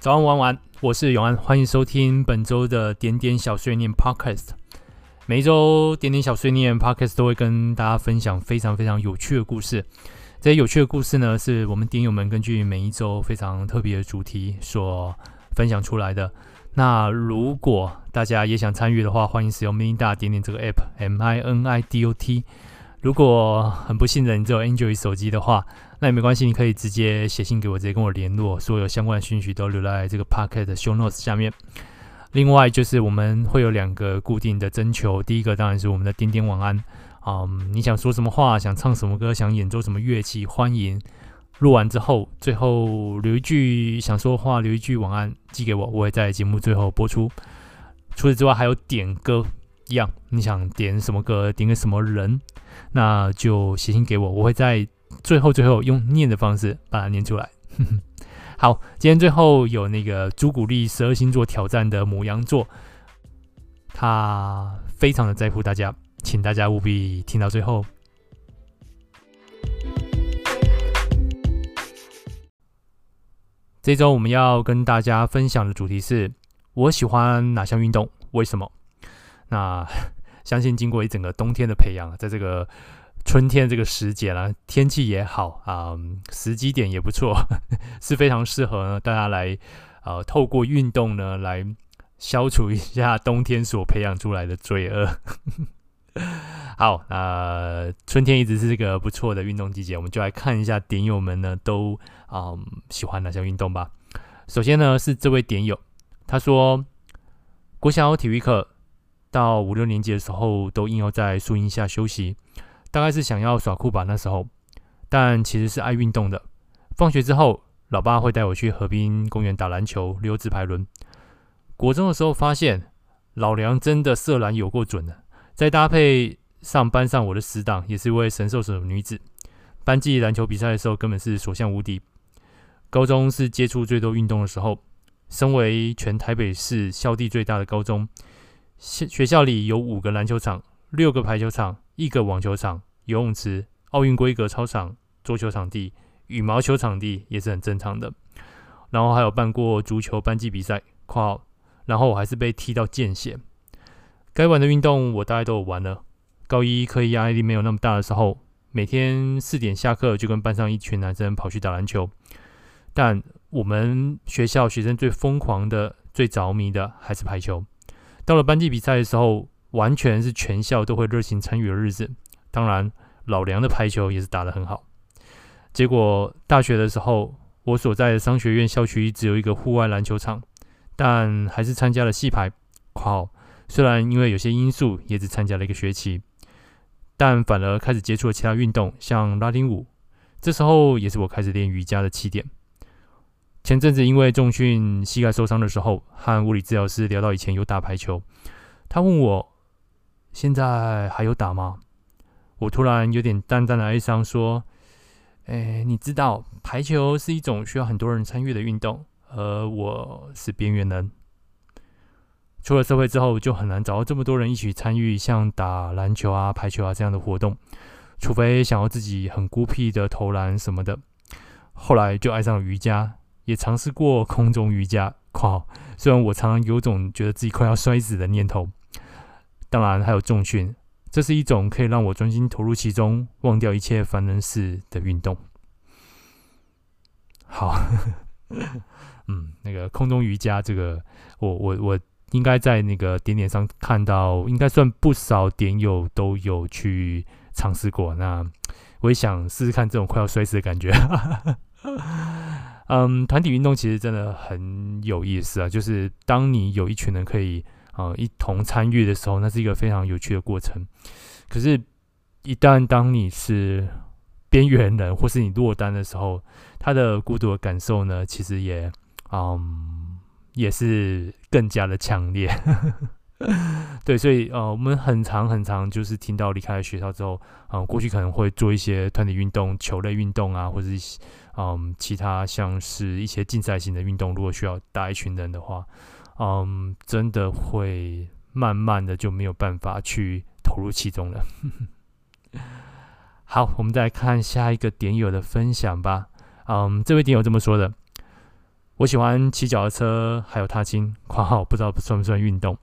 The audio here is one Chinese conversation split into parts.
早安，晚安，我是永安，欢迎收听本周的点点小碎念 Podcast。每一周点点小碎念 Podcast 都会跟大家分享非常非常有趣的故事。这些有趣的故事呢，是我们点友们根据每一周非常特别的主题所分享出来的。那如果大家也想参与的话，欢迎使用 Minidot 点点这个 App，M I N I D O T。如果很不幸的你只有 Android 手机的话，那也没关系，你可以直接写信给我，直接跟我联络，所有相关的讯息都留在这个 Podcast Show Notes 下面。另外就是我们会有两个固定的征求，第一个当然是我们的点点晚安，嗯，你想说什么话，想唱什么歌，想演奏什么乐器，欢迎录完之后最后留一句想说的话，留一句晚安寄给我，我会在节目最后播出。除此之外还有点歌一样，你想点什么歌，点给什么人。那就写信给我，我会在最后最后用念的方式把它念出来。好，今天最后有那个朱古力十二星座挑战的母羊座，他非常的在乎大家，请大家务必听到最后。这周我们要跟大家分享的主题是：我喜欢哪项运动？为什么？那。相信经过一整个冬天的培养，在这个春天这个时节啦，天气也好啊、嗯，时机点也不错，是非常适合大家来呃透过运动呢来消除一下冬天所培养出来的罪恶。好，那、呃、春天一直是这个不错的运动季节，我们就来看一下点友们呢都啊、喜欢哪项运动吧。首先呢是这位点友，他说国小体育课。到五六年级的时候，都硬要在树荫下休息，大概是想要耍酷吧那时候。但其实是爱运动的。放学之后，老爸会带我去河滨公园打篮球、溜直排轮。国中的时候发现，老娘真的射篮有够准的。再搭配上班上我的死党，也是一位神射手的女子。班际篮球比赛的时候，根本是所向无敌。高中是接触最多运动的时候。身为全台北市校地最大的高中。学校里有五个篮球场、六个排球场、一个网球场、游泳池、奥运规格操场、桌球场地、羽毛球场地也是很正常的。然后还有办过足球班级比赛，括号，然后我还是被踢到见血。该玩的运动我大概都有玩了。高一课业压力没有那么大的时候，每天四点下课就跟班上一群男生跑去打篮球。但我们学校学生最疯狂的、最着迷的还是排球。到了班级比赛的时候，完全是全校都会热情参与的日子。当然，老梁的排球也是打得很好。结果大学的时候，我所在的商学院校区只有一个户外篮球场，但还是参加了系排。括号，虽然因为有些因素，也只参加了一个学期，但反而开始接触了其他运动，像拉丁舞。这时候也是我开始练瑜伽的起点。前阵子因为重训膝盖受伤的时候，和物理治疗师聊到以前有打排球，他问我现在还有打吗？我突然有点淡淡的哀伤，说：“哎，你知道排球是一种需要很多人参与的运动，而我是边缘人。出了社会之后，就很难找到这么多人一起参与像打篮球啊、排球啊这样的活动，除非想要自己很孤僻的投篮什么的。后来就爱上了瑜伽。”也尝试过空中瑜伽，靠！虽然我常常有种觉得自己快要摔死的念头。当然还有重训，这是一种可以让我专心投入其中，忘掉一切烦人事的运动。好，嗯，那个空中瑜伽，这个我我我应该在那个点点上看到，应该算不少点友都有去尝试过。那我也想试试看这种快要摔死的感觉。嗯，团体运动其实真的很有意思啊！就是当你有一群人可以、呃、一同参与的时候，那是一个非常有趣的过程。可是，一旦当你是边缘人或是你落单的时候，他的孤独的感受呢，其实也嗯也是更加的强烈。对，所以呃，我们很常很常就是听到离开了学校之后，嗯、呃，过去可能会做一些团体运动、球类运动啊，或者是。嗯，其他像是一些竞赛型的运动，如果需要带一群人的话，嗯，真的会慢慢的就没有办法去投入其中了。好，我们再来看下一个点友的分享吧。嗯，这位点友这么说的：我喜欢骑脚踏车，还有踏青（括号不知道算不算运动），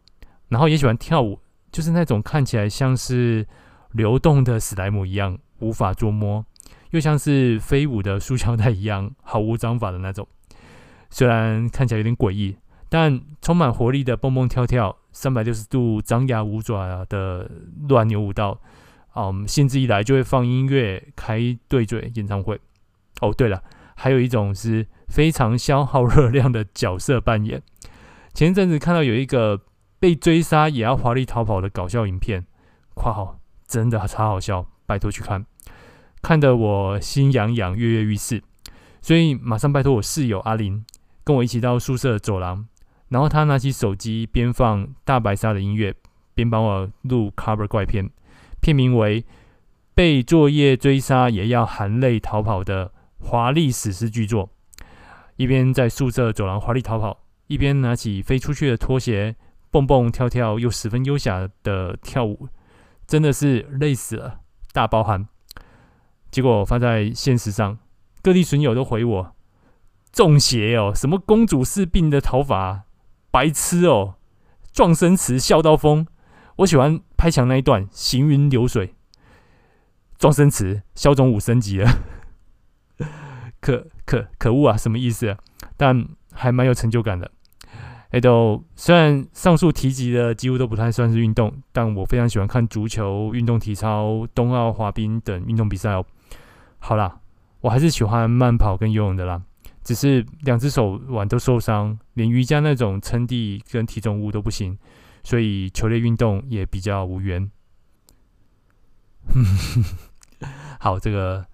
然后也喜欢跳舞，就是那种看起来像是流动的史莱姆一样无法捉摸，又像是飞舞的塑胶袋一样毫无章法的那种。虽然看起来有点诡异，但充满活力的蹦蹦跳跳、三百六十度张牙舞爪的乱扭舞蹈，嗯，兴致一来就会放音乐开对嘴演唱会。哦，对了。还有一种是非常消耗热量的角色扮演。前一阵子看到有一个被追杀也要华丽逃跑的搞笑影片，括号真的超好笑，拜托去看，看得我心痒痒，跃跃欲试，所以马上拜托我室友阿林跟我一起到宿舍走廊，然后他拿起手机边放大白鲨的音乐，边帮我录 cover 怪片，片名为《被作业追杀也要含泪逃跑的》。华丽史诗巨作，一边在宿舍走廊华丽逃跑，一边拿起飞出去的拖鞋蹦蹦跳跳，又十分优雅的跳舞，真的是累死了，大包含。结果发在现实上，各地损友都回我：中邪哦，什么公主式病的逃法，白痴哦，状声词笑到疯。我喜欢拍墙那一段，行云流水，状声词消肿五升级了。可可可恶啊！什么意思？但还蛮有成就感的。哎，都虽然上述提及的几乎都不太算是运动，但我非常喜欢看足球、运动体操、冬奥滑冰等运动比赛哦。好啦，我还是喜欢慢跑跟游泳的啦。只是两只手腕都受伤，连瑜伽那种撑地跟体重物都不行，所以球类运动也比较无缘。好，这个。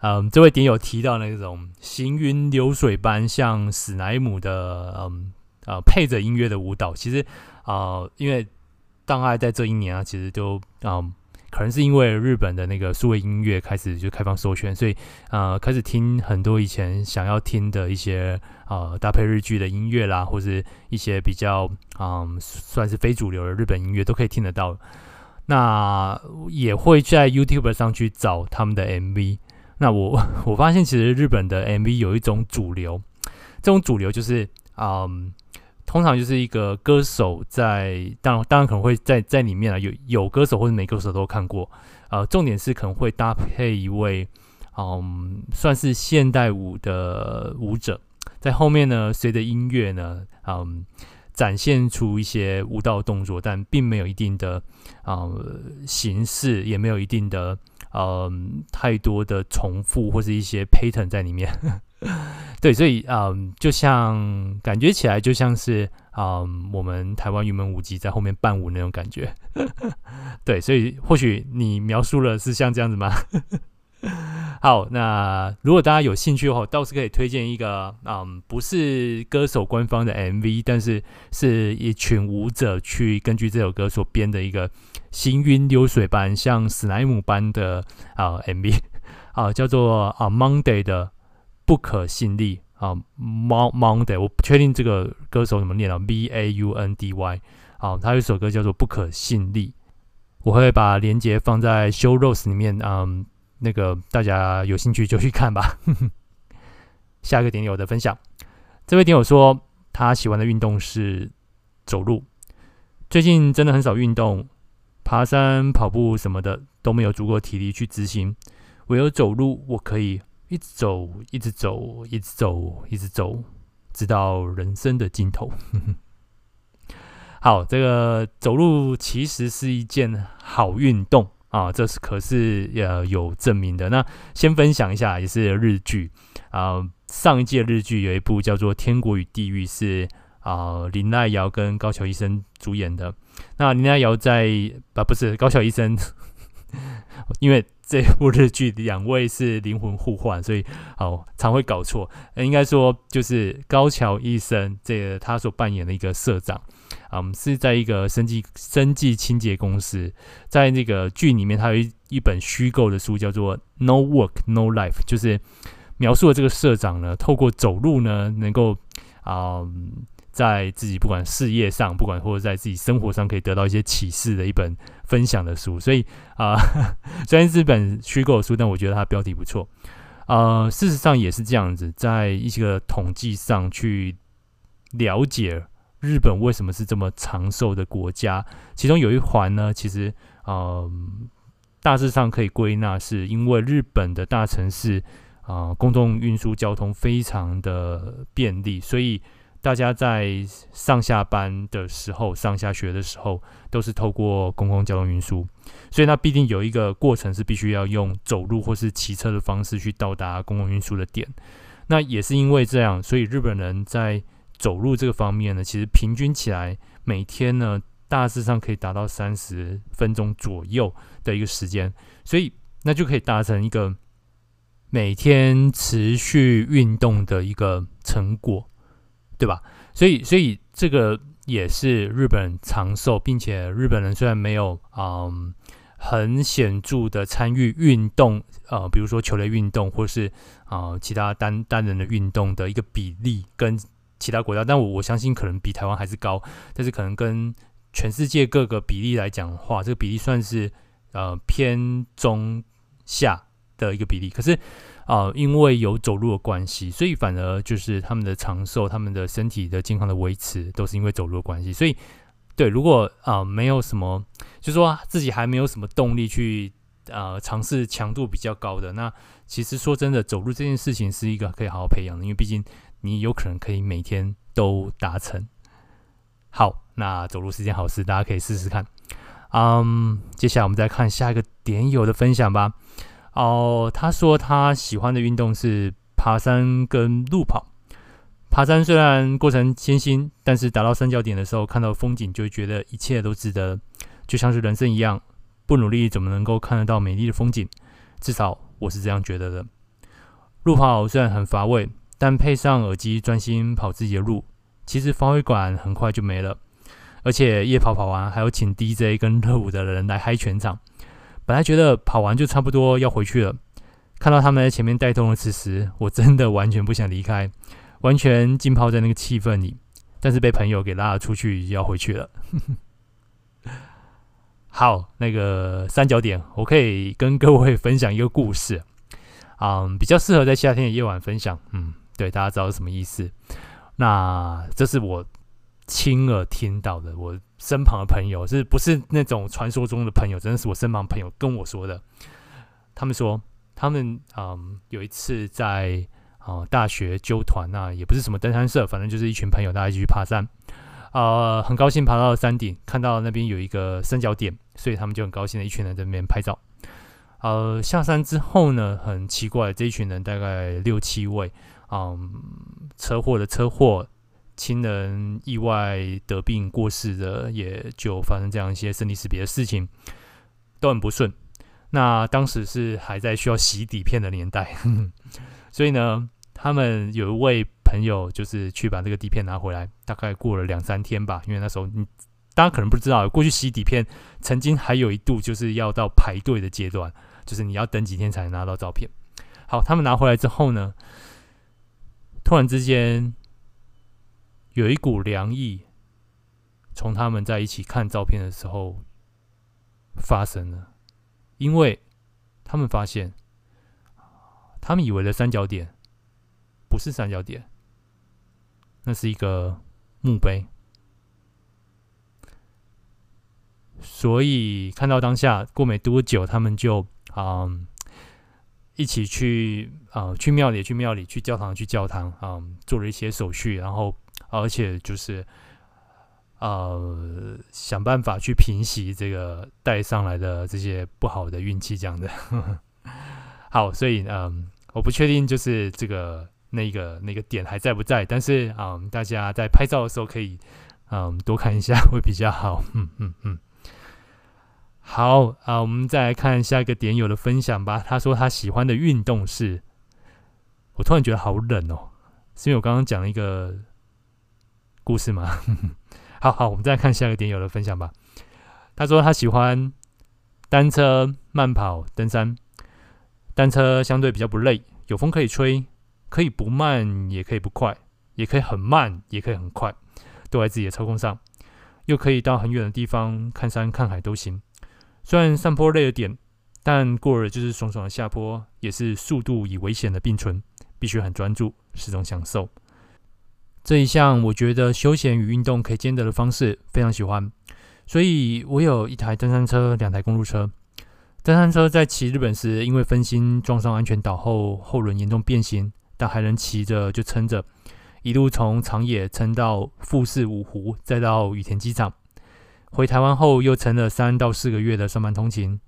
嗯，这位点友提到那种行云流水般像史莱姆的，嗯，呃，配着音乐的舞蹈，其实啊、因为大概在这一年啊，其实都嗯，可能是因为日本的那个数位音乐开始就开放授权，所以呃，开始听很多以前想要听的一些呃搭配日剧的音乐啦，或是一些比较嗯算是非主流的日本音乐都可以听得到。那也会在 YouTube 上去找他们的 MV。那我 我发现，其实日本的 MV 有一种主流，这种主流就是，嗯，通常就是一个歌手在，当然当然可能会在在里面啊，有有歌手或者没歌手都看过，呃，重点是可能会搭配一位，嗯，算是现代舞的舞者，在后面呢，随着音乐呢，嗯，展现出一些舞蹈动作，但并没有一定的，嗯，形式，也没有一定的。嗯，太多的重复或是一些 pattern 在里面，对，所以嗯，就像感觉起来就像是嗯，我们台湾云门舞集在后面伴舞那种感觉，对，所以或许你描述了是像这样子吗？好，那如果大家有兴趣的话，倒是可以推荐一个，嗯，不是歌手官方的 MV，但是是一群舞者去根据这首歌所编的一个行云流水般像史莱姆般的啊 MV，啊，叫做啊 Monday 的不可信力啊 Monday，我不确定这个歌手怎么念啊 B A U N D Y，啊，他有一首歌叫做不可信力，我会把链接放在 Show Rose 里面，嗯。那个大家有兴趣就去看吧。下一个点友的分享，这位点友说他喜欢的运动是走路，最近真的很少运动，爬山、跑步什么的都没有足够体力去执行，唯有走路，我可以一直走，一直走，一直走，一直走，直到人生的尽头。好，这个走路其实是一件好运动。啊，这是可是呃有证明的。那先分享一下，也是日剧啊。上一届日剧有一部叫做《天国与地狱》，是啊林奈遥跟高桥医生主演的。那林奈遥在啊不是高桥医生，因为这部日剧两位是灵魂互换，所以哦常会搞错。应该说就是高桥医生这个他所扮演的一个社长。嗯，是在一个生技生技清洁公司，在那个剧里面，他有一一本虚构的书，叫做《No Work No Life》，就是描述了这个社长呢，透过走路呢，能够啊、嗯，在自己不管事业上，不管或者在自己生活上，可以得到一些启示的一本分享的书。所以啊，虽然是本虚构的书，但我觉得它标题不错。呃，事实上也是这样子，在一些个统计上去了解日本为什么是这么长寿的国家，其中有一环呢，其实呃大致上可以归纳是因为日本的大城市啊、公共运输交通非常的便利，所以。大家在上下班的时候、上下学的时候，都是透过公共交通运输，所以那必定有一个过程是必须要用走路或是骑车的方式去到达公共运输的点。那也是因为这样，所以日本人在走路这个方面呢，其实平均起来每天呢，大致上可以达到三十分钟左右的一个时间，所以那就可以达成一个每天持续运动的一个成果。对吧？所以，所以这个也是日本长寿，并且日本人虽然没有嗯很显著的参与运动，呃，比如说球类运动或是啊、呃、其他单单人的运动的一个比例，跟其他国家，但我我相信可能比台湾还是高，但是可能跟全世界各个比例来讲的话，这个比例算是呃偏中下的一个比例，可是。啊、因为有走路的关系，所以反而就是他们的长寿、他们的身体的健康的维持，都是因为走路的关系。所以，对，如果啊、没有什么，就是说自己还没有什么动力去呃尝试强度比较高的，那其实说真的，走路这件事情是一个可以好好培养的，因为毕竟你有可能可以每天都达成。好，那走路是件好事，大家可以试试看。嗯，接下来我们再看下一个点友的分享吧。哦，他说他喜欢的运动是爬山跟路跑。爬山虽然过程艰辛，但是达到三角点的时候，看到风景就会觉得一切都值得，就像是人生一样，不努力怎么能够看得到美丽的风景？至少我是这样觉得的。路跑虽然很乏味，但配上耳机专心跑自己的路，其实发挥感很快就没了。而且夜跑跑完，还有请 DJ 跟热舞的人来嗨全场。本来觉得跑完就差不多要回去了，看到他们在前面带动的此时，我真的完全不想离开，完全浸泡在那个气氛里。但是被朋友给拉了出去，要回去了。好，那个三角点，我可以跟各位分享一个故事，嗯，比较适合在夏天的夜晚分享。嗯，对，大家知道是什么意思？那这是我亲耳听到的，我。身旁的朋友，是不是那种传说中的朋友？真的是我身旁朋友跟我说的。他们说，他们嗯有一次在啊、呃、大学纠团啊，也不是什么登山社，反正就是一群朋友大家一起去爬山。呃，很高兴爬到了山顶，看到那边有一个三角点，所以他们就很高兴的一群人在那边拍照。呃，下山之后呢，很奇怪，这一群人大概六七位，嗯，车祸的车祸。亲人意外得病过世的，也就发生这样一些生离死别的事情，都很不顺。那当时是还在需要洗底片的年代，所以呢，他们有一位朋友就是去把这个底片拿回来。大概过了两三天吧，因为那时候你大家可能不知道，过去洗底片曾经还有一度就是要到排队的阶段，就是你要等几天才能拿到照片。好，他们拿回来之后呢，突然之间。有一股凉意从他们在一起看照片的时候发生了，因为他们发现，他们以为的三角点不是三角点，那是一个墓碑。所以看到当下过没多久，他们就嗯一起去啊、去庙里去庙里去教堂去教堂啊、做了一些手续，然后。而且就是，呃，想办法去平息这个带上来的这些不好的运气，这样的。好，所以嗯，我不确定就是这个那个那个点还在不在，但是嗯，大家在拍照的时候可以嗯多看一下会比较好。嗯嗯嗯。好啊，我们再来看下一个点友的分享吧。他说他喜欢的运动是，我突然觉得好冷哦，是因为我刚刚讲了一个。故事吗？好好，我们再看下一个点友的分享吧。他说他喜欢单车、慢跑、登山。单车相对比较不累，有风可以吹，可以不慢也可以不快，也可以很慢也可以很快，都在自己的操控上。又可以到很远的地方看山看海都行。虽然上坡累了点，但过了就是爽爽的下坡，也是速度与危险的并存，必须很专注，是种享受。这一项我觉得休闲与运动可以兼得的方式，非常喜欢。所以我有一台登山车，两台公路车。登山车在骑日本时，因为分心撞上安全岛后，后轮严重变形，但还能骑着就撑着，一路从长野撑到富士五湖，再到羽田机场。回台湾后又撑了三到四个月的上班通勤，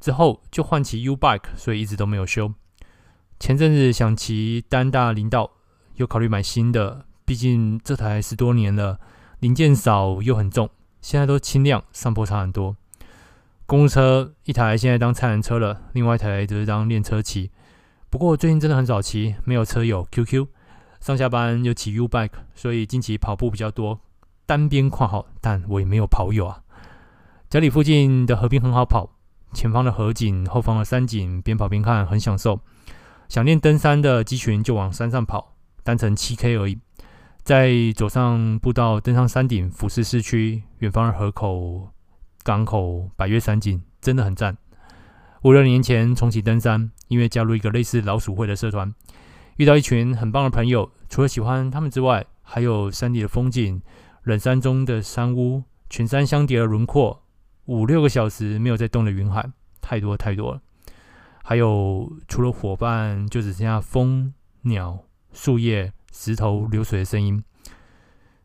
之后就换骑 U bike，所以一直都没有修。前阵子想骑单大林道，又考虑买新的，毕竟这台十多年了，零件少又很重，现在都轻量，上坡差很多。公路车一台现在当菜篮车了，另外一台则是当练车骑。不过最近真的很少骑，没有车友 QQ，上下班又骑 U bike，所以近期跑步比较多。单边跨号，但我也没有跑友啊。家里附近的河边很好跑，前方的河景，后方的山景，边跑边看，很享受。想练登山的肌群就往山上跑，单程七 K 而已。再走上步道，登上山顶，俯视市区，远方的河口。港口百越山景真的很赞。五六年前重启登山，因为加入一个类似老鼠会的社团，遇到一群很棒的朋友。除了喜欢他们之外，还有山里的风景，冷山中的山屋，群山相叠的轮廓，五六个小时没有在动的云海，太多太多了。还有除了伙伴，就只剩下风、鸟、树叶、石头、流水的声音。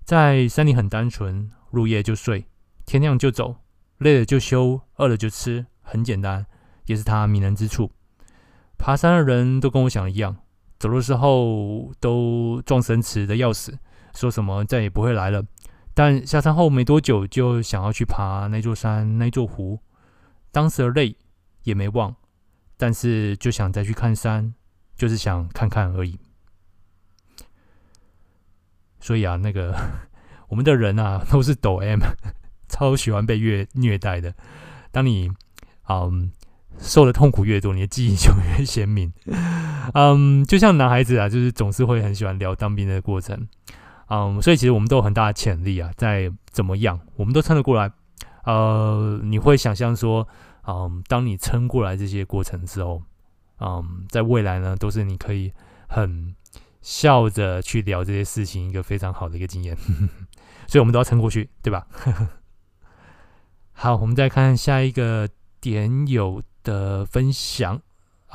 在山里很单纯，入夜就睡，天亮就走。累了就休，饿了就吃，很简单，也是它迷人之处。爬山的人都跟我想的一样，走的时候都壮声词的要死，说什么再也不会来了。但下山后没多久，就想要去爬那座山、那座湖。当时的累也没忘，但是就想再去看山，就是想看看而已。所以啊，那个 我们的人啊，都是抖 M。超喜欢被虐虐待的。当你嗯受的痛苦越多，你的记忆就越鲜明。嗯，就像男孩子啊，就是总是会很喜欢聊当兵的过程。嗯，所以其实我们都有很大的潜力啊，在怎么样，我们都撑得过来。呃，你会想象说，嗯，当你撑过来这些过程之后，嗯，在未来呢，都是你可以很笑着去聊这些事情，一个非常好的一个经验。所以，我们都要撑过去，对吧？好，我们再看下一个点友的分享。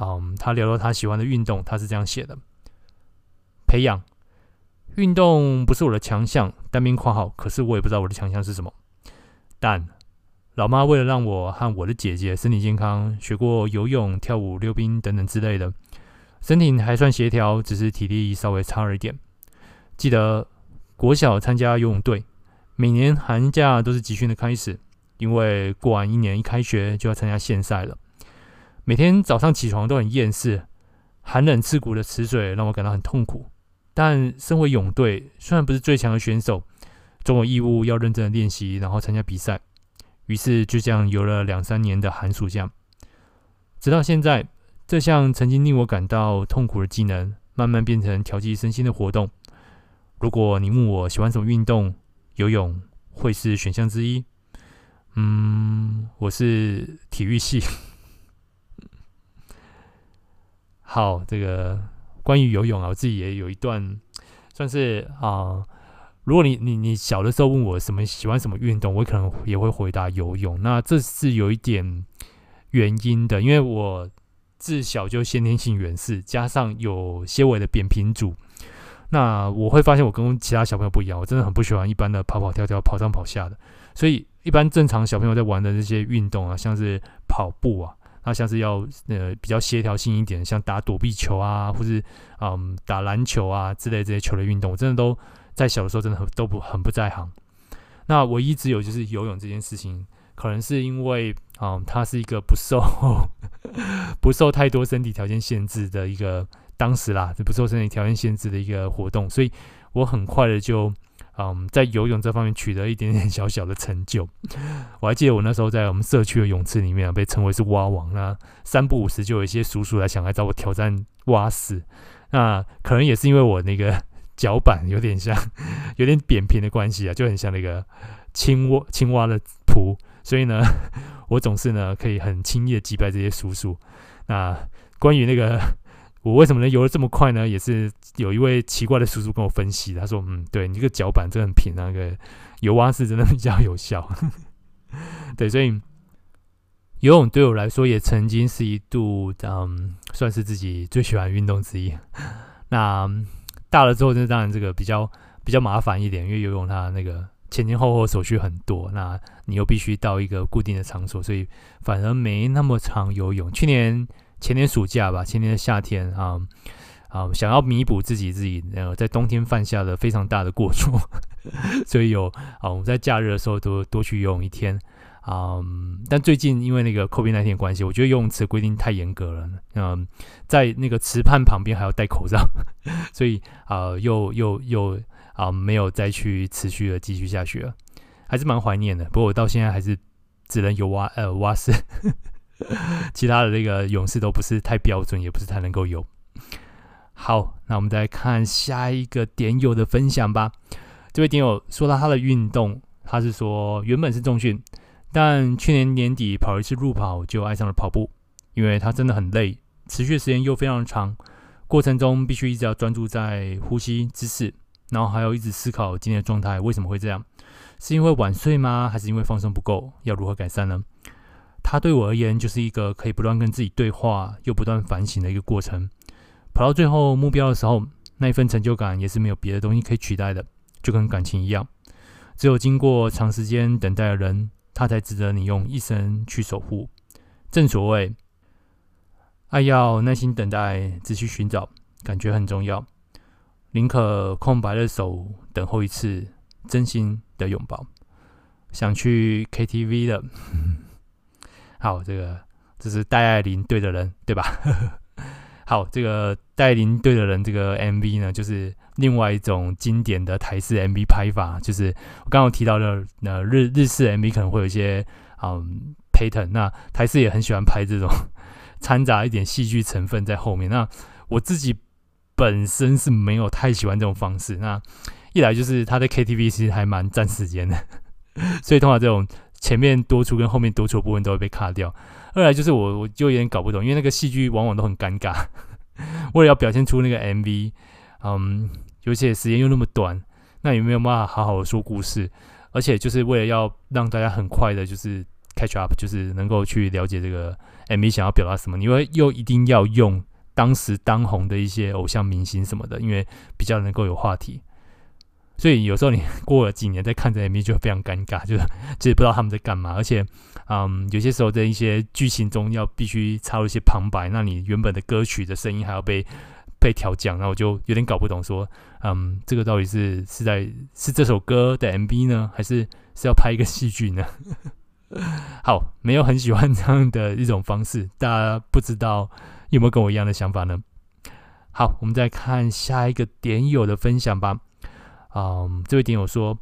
嗯，他聊到他喜欢的运动，他是这样写的：培养运动不是我的强项，单边括号，可是我也不知道我的强项是什么。但老妈为了让我和我的姐姐身体健康，学过游泳、跳舞、溜冰等等之类的，身体还算协调，只是体力稍微差了一点。记得国小参加游泳队，每年寒假都是集训的开始。因为过完一年一开学就要参加县赛了，每天早上起床都很厌世，寒冷刺骨的池水让我感到很痛苦。但身为泳队，虽然不是最强的选手，总有义务要认真的练习，然后参加比赛。于是就这样游了两三年的寒暑假，直到现在，这项曾经令我感到痛苦的技能，慢慢变成调剂身心的活动。如果你问我喜欢什么运动，游泳会是选项之一。嗯，我是体育系。好，这个关于游泳啊，我自己也有一段，算是啊、如果你你你小的时候问我什么喜欢什么运动，我可能也会回答游泳。那这是有一点原因的，因为我自小就先天性远视，加上有些微的扁平足。那我会发现我跟其他小朋友不一样，我真的很不喜欢一般的跑跑跳跳、跑上跑下的，所以。一般正常小朋友在玩的这些运动啊，像是跑步啊，那像是要呃比较协调性一点，像打躲避球啊，或是嗯打篮球啊之类这些球类运动，我真的都在小的时候真的很都不很不在行。那唯一只有就是游泳这件事情，可能是因为嗯它是一个不受 不受太多身体条件限制的一个当时啦，不受身体条件限制的一个活动，所以我很快的就。嗯，在游泳这方面取得一点点小小的成就。我还记得我那时候在我们社区的泳池里面啊，被称为是蛙王。那三不五时就有一些叔叔来想来找我挑战蛙式。那可能也是因为我那个脚板有点像，有点扁平的关系啊，就很像那个青蛙青蛙的蹼，所以呢，我总是呢可以很轻易的击败这些叔叔。那关于那个 我为什么能游得这么快呢？也是有一位奇怪的叔叔跟我分析，他说：“嗯，对你这个脚板真的很平，那个游蛙式真的比较有效。”对，所以游泳对我来说也曾经是一度嗯，算是自己最喜欢运动之一。那大了之后，就当然这个比较比较麻烦一点，因为游泳它那个前前后后手续很多，那你又必须到一个固定的场所，所以反而没那么常游泳。去年。前年暑假吧，前年的夏天啊啊，想要弥补自己自己呃在冬天犯下的非常大的过错，所以有啊我们在假日的时候多多去游泳一天啊。但最近因为那个 COVID-19 关系，我觉得游泳池规定太严格了，嗯，在那个池畔旁边还要戴口罩，所以啊又又又啊没有再去持续的继续下去了，还是蛮怀念的。不过我到现在还是只能游蛙呃蛙式。其他的那个泳式都不是太标准，也不是太能够游。好，那我们再看下一个点友的分享吧。这位点友说到他的运动，他是说原本是重训，但去年年底跑一次路跑就爱上了跑步，因为他真的很累，持续时间又非常长，过程中必须一直要专注在呼吸姿势，然后还要一直思考今天的状态为什么会这样，是因为晚睡吗？还是因为放松不够？要如何改善呢？它对我而言就是一个可以不断跟自己对话又不断反省的一个过程。跑到最后目标的时候，那一份成就感也是没有别的东西可以取代的，就跟感情一样，只有经过长时间等待的人，他才值得你用一生去守护。正所谓，爱要耐心等待，仔细寻找，感觉很重要。宁可空白的手等候一次真心的拥抱。想去 KTV 的。好，这个这是戴爱玲对的人，对吧？好，这个戴爱玲对的人，这个 MV 呢，就是另外一种经典的台式 MV 拍法，就是我刚刚提到的，呃，日日式 MV 可能会有一些嗯 pattern，那台式也很喜欢拍这种掺杂一点戏剧成分在后面。那我自己本身是没有太喜欢这种方式。那一来就是他在 KTV 其实还蛮占时间的，所以通常这种。前面多出跟后面多出的部分都会被卡掉。二来就是我我就有点搞不懂，因为那个戏剧往往都很尴尬，为了要表现出那个 MV，嗯，而且时间又那么短，那有没有办法好好的说故事？而且就是为了要让大家很快的，就是 catch up，就是能够去了解这个 MV 想要表达什么。你会又一定要用当时当红的一些偶像明星什么的，因为比较能够有话题。所以有时候你过了几年再看这 MV 就非常尴尬，就是其实不知道他们在干嘛，而且，嗯，有些时候在一些剧情中要必须插入一些旁白，那你原本的歌曲的声音还要被被调降，那我就有点搞不懂，说，嗯，这个到底是是在是这首歌的 MV 呢，还是是要拍一个戏剧呢？好，没有很喜欢这样的一种方式，大家不知道有没有跟我一样的想法呢？好，我们再看下一个点友的分享吧。嗯，这位点友说，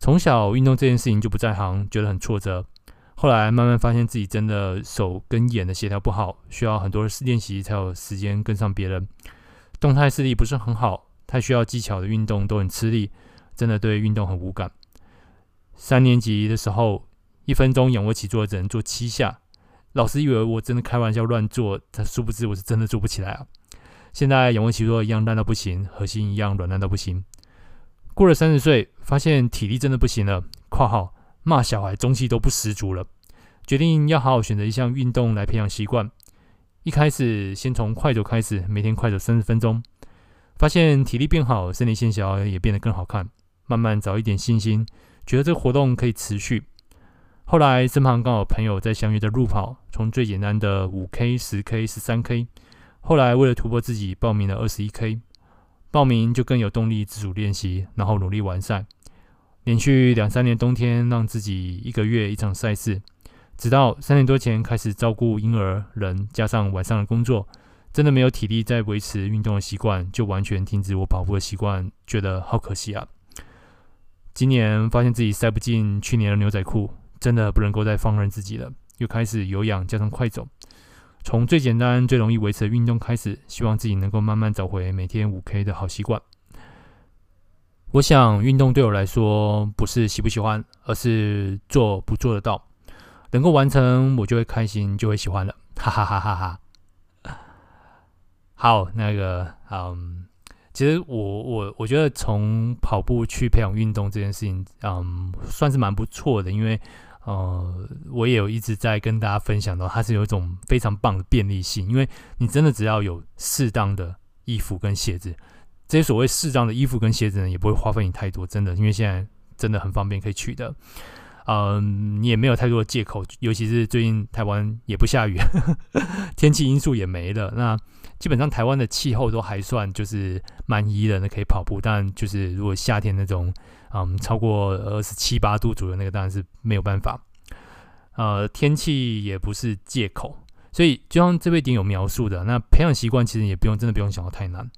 从小运动这件事情就不在行，觉得很挫折。后来慢慢发现自己真的手跟眼的协调不好，需要很多练习才有时间跟上别人。动态视力不是很好，太需要技巧的运动都很吃力，真的对运动很无感。三年级的时候，一分钟仰卧起坐只能做七下，老师以为我真的开玩笑乱做，但殊不知我是真的做不起来啊。现在仰卧起坐一样烂到不行，核心一样软烂到不行。过了三十岁，发现体力真的不行了。括号骂小孩中气都不十足了，决定要好好选择一项运动来培养习惯。一开始先从快走开始，每天快走三十分钟，发现体力变好，身体线条也变得更好看。慢慢找一点信心，觉得这个活动可以持续。后来身旁刚好朋友在相约的路跑，从最简单的五 K、十 K、十三 K，后来为了突破自己，报名了二十一 K。报名就更有动力自主练习，然后努力完赛。连续两三年冬天，让自己一个月一场赛事，直到三年多前开始照顾婴儿人，加上晚上的工作，真的没有体力再维持运动的习惯，就完全停止我跑步的习惯，觉得好可惜啊。今年发现自己塞不进去年的牛仔裤，真的不能够再放任自己了，又开始有氧加上快走。从最简单、最容易维持的运动开始，希望自己能够慢慢找回每天五 K 的好习惯。我想，运动对我来说不是喜不喜欢，而是做不做得到。能够完成，我就会开心，就会喜欢了，哈哈哈哈哈。好，那个，嗯，其实我我我觉得从跑步去培养运动这件事情，嗯，算是蛮不错的，因为，呃，我也有一直在跟大家分享到，它是有一种非常棒的便利性，因为你真的只要有适当的衣服跟鞋子，这些所谓适当的衣服跟鞋子呢，也不会花费你太多，真的，因为现在真的很方便可以取得。嗯，你也没有太多的借口，尤其是最近台湾也不下雨，天气因素也没了。那基本上台湾的气候都还算就是蛮宜人的，可以跑步。但就是如果夏天那种，嗯，超过二十七八度左右，那个当然是没有办法。呃，天气也不是借口，所以就像这位点有描述的，那培养习惯其实也不用真的不用想得太难。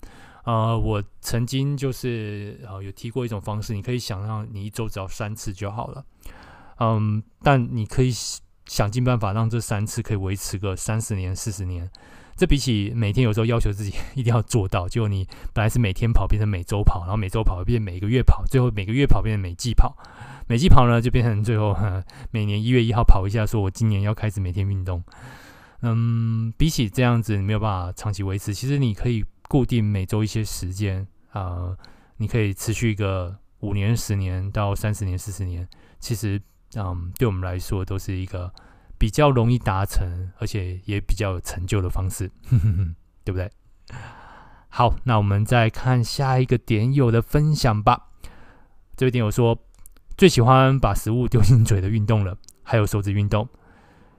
呃，我曾经就是呃有提过一种方式，你可以想让你一周只要三次就好了。嗯，但你可以想尽办法让这三次可以维持个三十年、四十年。这比起每天有时候要求自己一定要做到，结果你本来是每天跑变成每周跑，然后每周跑变每个月跑，最后每个月跑变成每季跑，每季跑呢就变成最后每年一月一号跑一下，说我今年要开始每天运动。嗯，比起这样子你没有办法长期维持，其实你可以固定每周一些时间啊、呃，你可以持续一个五年、十年到三十年、四十年，其实。嗯，对我们来说都是一个比较容易达成，而且也比较有成就的方式，对不对？好，那我们再看下一个点友的分享吧。这位点友说，最喜欢把食物丢进嘴的运动了，还有手指运动。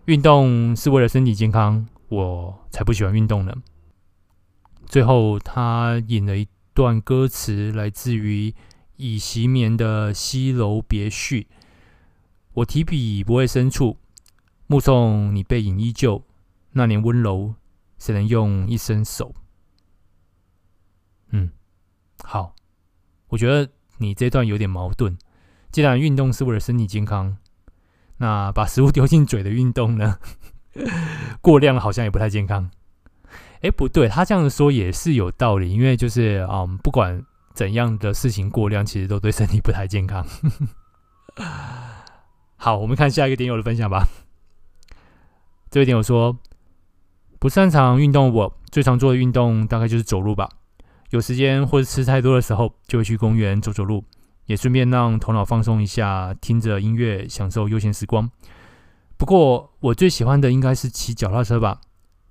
运动是为了身体健康，我才不喜欢运动呢。最后，他引了一段歌词，来自于已熄眠的西楼别序。我提笔不会深处，目送你背影依旧。那年温柔，谁能用一生守？嗯，好。我觉得你这段有点矛盾。既然运动是为了身体健康，那把食物丢进嘴的运动呢？过量好像也不太健康。哎，不对，他这样说也是有道理。因为就是嗯，不管怎样的事情过量，其实都对身体不太健康。好，我们看下一个点友的分享吧。这一点我说：“不擅长运动，我最常做的运动大概就是走路吧。有时间或者吃太多的时候，就会去公园走走路，也顺便让头脑放松一下，听着音乐，享受悠闲时光。不过，我最喜欢的应该是骑脚踏车吧，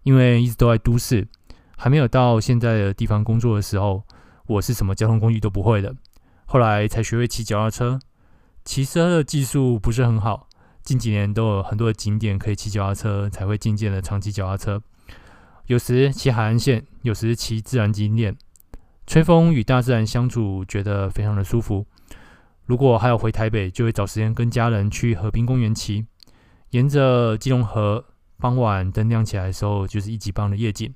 因为一直都在都市，还没有到现在的地方工作的时候，我是什么交通工具都不会的。后来才学会骑脚踏车。”骑车的技术不是很好，近几年都有很多的景点可以骑脚踏车，才会渐渐的常骑脚踏车。有时骑海岸线，有时骑自然景点，吹风与大自然相处，觉得非常的舒服。如果还有回台北，就会找时间跟家人去河滨公园骑，沿着基隆河，傍晚灯亮起来的时候，就是一级棒的夜景。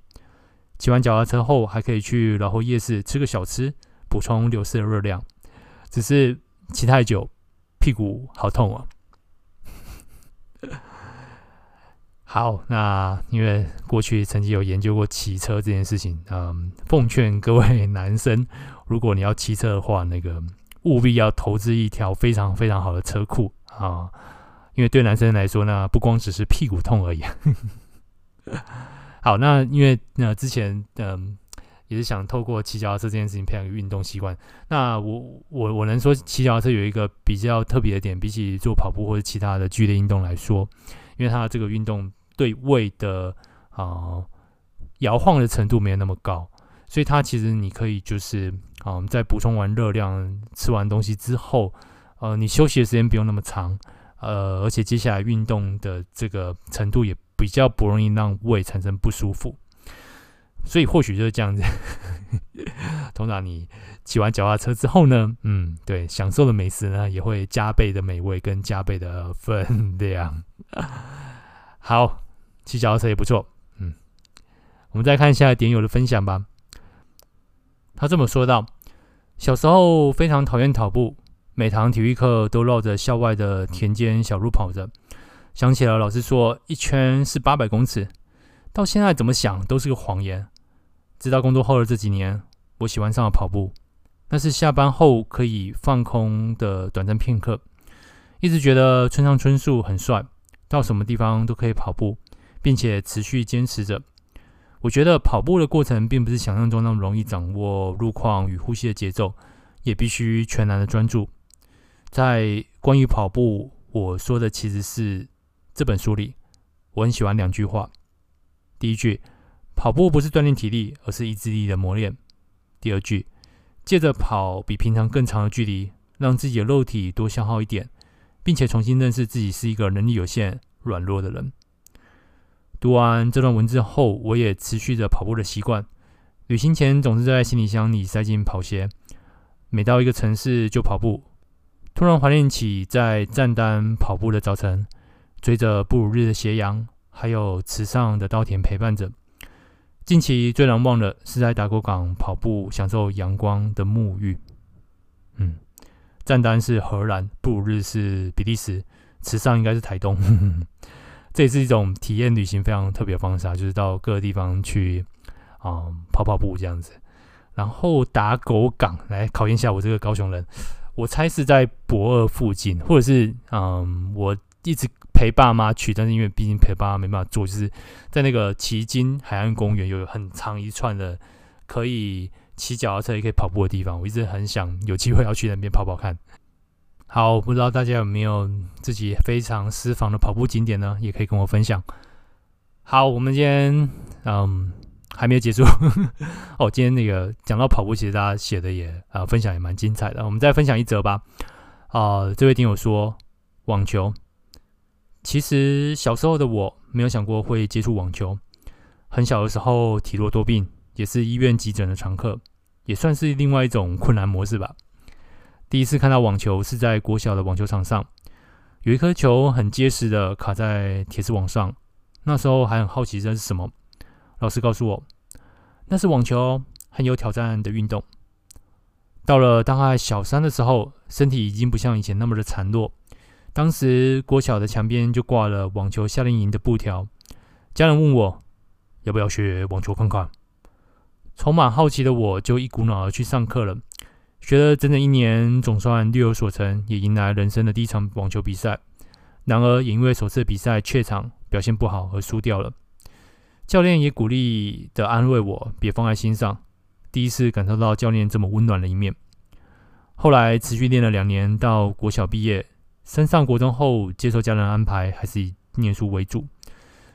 骑完脚踏车后，还可以去老后夜市吃个小吃，补充流失的热量。只是骑太久。屁股好痛哦！好，那因为过去曾经有研究过骑车这件事情，嗯，奉劝各位男生，如果你要骑车的话，那个务必要投资一条非常非常好的车库啊，因为对男生来说呢，不光只是屁股痛而已。好，那因为那之前嗯。也是想透过骑脚踏车这件事情培养运动习惯。那我我我能说骑脚踏车有一个比较特别的点，比起做跑步或者其他的剧烈运动来说，因为它这个运动对胃的啊、摇晃的程度没有那么高，所以它其实你可以就是啊、呃、在补充完热量、吃完东西之后，呃，你休息的时间不用那么长，呃，而且接下来运动的这个程度也比较不容易让胃产生不舒服。所以或许就是这样子。通常你骑完脚踏车之后呢，嗯，对，享受的美食呢也会加倍的美味跟加倍的分量。好，骑脚踏车也不错。嗯，我们再看一下点友的分享吧。他这么说道：小时候非常讨厌跑步，每堂体育课都绕着校外的田间小路跑着。想起了老师说一圈是八百公尺，到现在怎么想都是个谎言。直到工作后的这几年，我喜欢上了跑步。那是下班后可以放空的短暂片刻。一直觉得村上春树很帅，到什么地方都可以跑步，并且持续坚持着。我觉得跑步的过程并不是想象中那么容易掌握路况与呼吸的节奏，也必须全然的专注。在关于跑步，我说的其实是这本书里我很喜欢两句话。第一句，跑步不是锻炼体力，而是意志力的磨练。第二句，借着跑比平常更长的距离，让自己的肉体多消耗一点，并且重新认识自己是一个能力有限、软弱的人。读完这段文字后，我也持续着跑步的习惯。旅行前总是在行李箱里塞进跑鞋，每到一个城市就跑步。突然怀念起在赞丹跑步的早晨，追着布鲁日的斜阳，还有池上的稻田陪伴着。近期最难忘的是在打狗港跑步，享受阳光的沐浴。嗯，赞丹是荷兰，布鲁日是比利时，池上应该是台东。这也是一种体验旅行非常特别的方式啊，就是到各个地方去啊、嗯、跑跑步这样子。然后打狗港来考验一下我这个高雄人，我猜是在博二附近，或者是嗯，我一直陪爸妈去，但是因为毕竟陪爸妈没办法做，就是在那个旗津海岸公园有很长一串的可以骑脚踏车也可以跑步的地方，我一直很想有机会要去那边跑跑看。好，不知道大家有没有自己非常私房的跑步景点呢？也可以跟我分享。好，我们今天嗯还没有结束 哦。今天那个讲到跑步，其实大家写的也啊、分享也蛮精彩的。我们再分享一则吧。啊、这位听友说网球，其实小时候的我没有想过会接触网球。很小的时候体弱多病，也是医院急诊的常客，也算是另外一种困难模式吧。第一次看到网球是在国小的网球场上，有一颗球很结实的卡在铁丝网上。那时候还很好奇这是什么，老师告诉我，那是网球，很有挑战的运动。到了大概小三的时候，身体已经不像以前那么的孱弱。当时国小的墙边就挂了网球夏令营的布条，家人问我要不要学网球看看。充满好奇的我就一股脑的去上课了。学了整整一年，总算略有所成，也迎来人生的第一场网球比赛。然而，也因为首次比赛怯场，表现不好而输掉了。教练也鼓励的安慰我，别放在心上。第一次感受到教练这么温暖的一面。后来持续练了两年，到国小毕业，升上国中后，接受家人安排，还是以念书为主。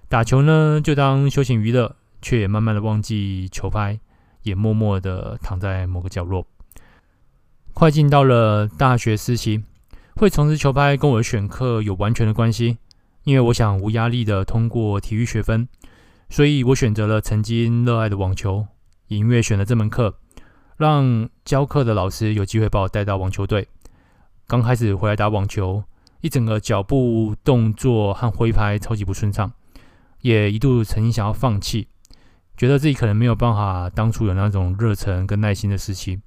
打球呢，就当休闲娱乐，却也慢慢的忘记球拍，也默默的躺在某个角落。快进到了大学时期，会从事球拍跟我的选课有完全的关系，因为我想无压力的通过体育学分，所以我选择了曾经热爱的网球，也因为选了这门课，让教课的老师有机会把我带到网球队。刚开始回来打网球，一整个脚步动作和挥拍超级不顺畅，也一度曾经想要放弃，觉得自己可能没有办法当初有那种热忱跟耐心的时期。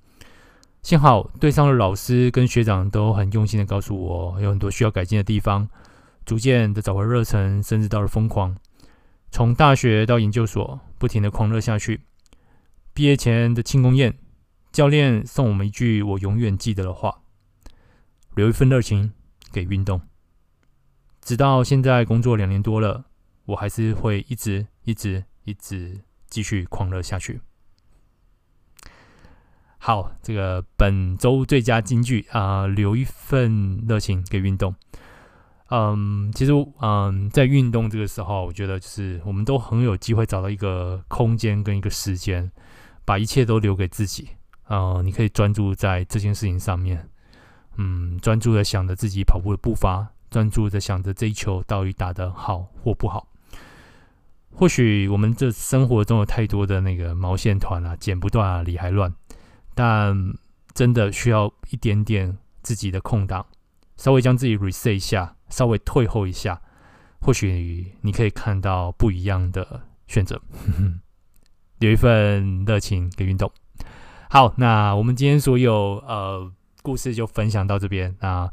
幸好队上的老师跟学长都很用心的告诉我，有很多需要改进的地方，逐渐的找回热忱，甚至到了疯狂。从大学到研究所，不停的狂热下去。毕业前的庆功宴，教练送我们一句我永远记得的话：留一份热情给运动。直到现在工作两年多了，我还是会一直、一直、一直继续狂热下去。好，这个本周最佳金句啊、留一份热情给运动。嗯，其实嗯，在运动这个时候，我觉得就是我们都很有机会找到一个空间跟一个时间，把一切都留给自己。啊、你可以专注在这件事情上面，嗯，专注的想着自己跑步的步伐，专注的想着这一球到底打得好或不好。或许我们这生活中有太多的那个毛线团啊，剪不断啊，理还乱。但真的需要一点点自己的空档，稍微将自己 reset 一下，稍微退后一下，或许你可以看到不一样的选择。有一份热情给运动。好，那我们今天所有呃故事就分享到这边啊。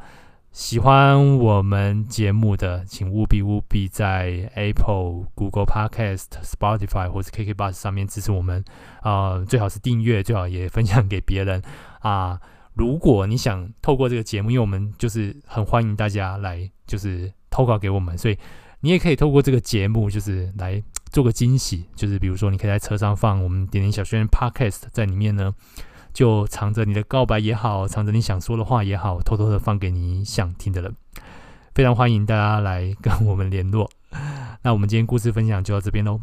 喜欢我们节目的，请务必务必在 Apple、Google Podcast、Spotify 或者 KK Bus 上面支持我们。啊、最好是订阅，最好也分享给别人啊。如果你想透过这个节目，因为我们就是很欢迎大家来，就是投稿给我们，所以你也可以透过这个节目，就是来做个惊喜，就是比如说，你可以在车上放我们点点小轩 Podcast 在里面呢，就藏着你的告白也好，藏着你想说的话也好，偷偷的放给你想听的人。非常欢迎大家来跟我们联络。那我们今天故事分享就到这边喽。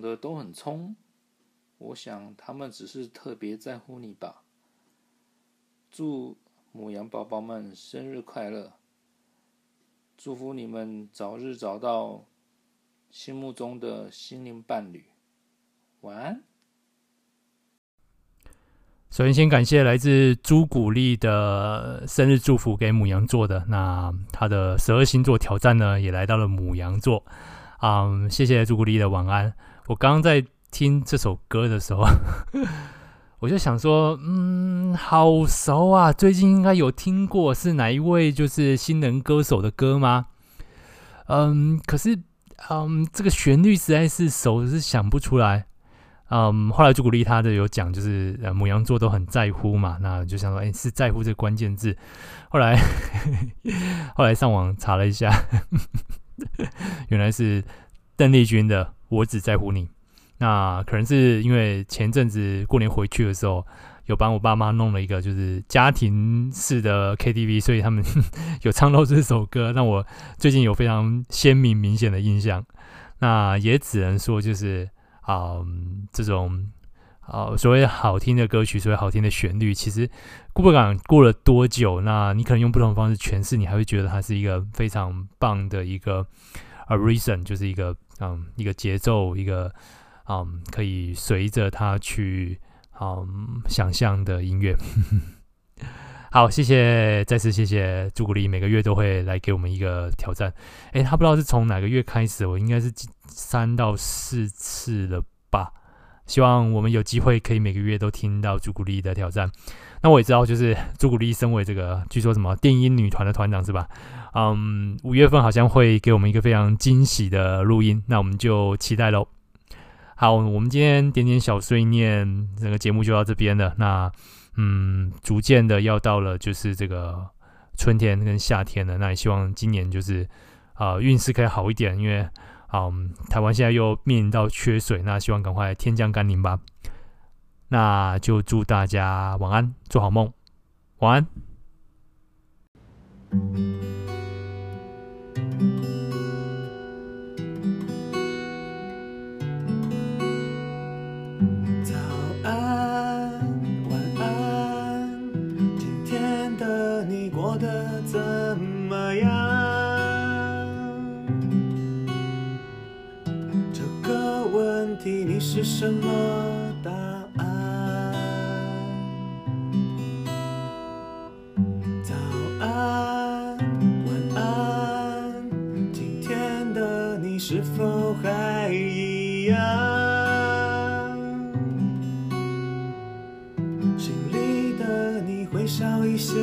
的都很冲，我想他们只是特别在乎你吧。祝母羊宝宝们生日快乐！祝福你们早日找到心目中的心灵伴侣。晚安。首先，先感谢来自朱古力的生日祝福给母羊座的。那他的十二星座挑战呢，也来到了母羊座。啊、谢谢朱古力的晚安。我刚刚在听这首歌的时候，我就想说，嗯，好熟啊，最近应该有听过，是哪一位就是新人歌手的歌吗？嗯，可是，嗯，这个旋律实在是熟，是想不出来。嗯，后来朱古力他的有讲，就是呃，母羊座都很在乎嘛，那就想说，哎，是在乎这个关键字。后来，后来上网查了一下。原来是邓丽君的《我只在乎你》，那可能是因为前阵子过年回去的时候，有帮我爸妈弄了一个就是家庭式的 KTV，所以他们 有唱到这首歌，让我最近有非常鲜明明显的印象。那也只能说就是啊、嗯，这种。啊，所谓好听的歌曲，所谓好听的旋律，其实不管过了多久，那你可能用不同的方式诠释，你还会觉得它是一个非常棒的一个 a reason，就是一个嗯一个节奏，一个嗯可以随着它去嗯想象的音乐。好，谢谢，再次谢谢朱古力，每个月都会来给我们一个挑战。诶，他不知道是从哪个月开始，我应该是三到四次了吧。希望我们有机会可以每个月都听到朱古力的挑战。那我也知道，就是朱古力身为这个据说什么电音女团的团长是吧？嗯，五月份好像会给我们一个非常惊喜的录音，那我们就期待喽。好，我们今天点点小碎念，这个节目就到这边了。那嗯，逐渐的要到了就是这个春天跟夏天了。那也希望今年就是啊运势可以好一点，因为啊台湾现在又面临到缺水，那希望赶快天降甘霖吧。那就祝大家晚安，做好梦，晚安。是什么答案？早安晚安今天的你是否还一样？心里的你会少一些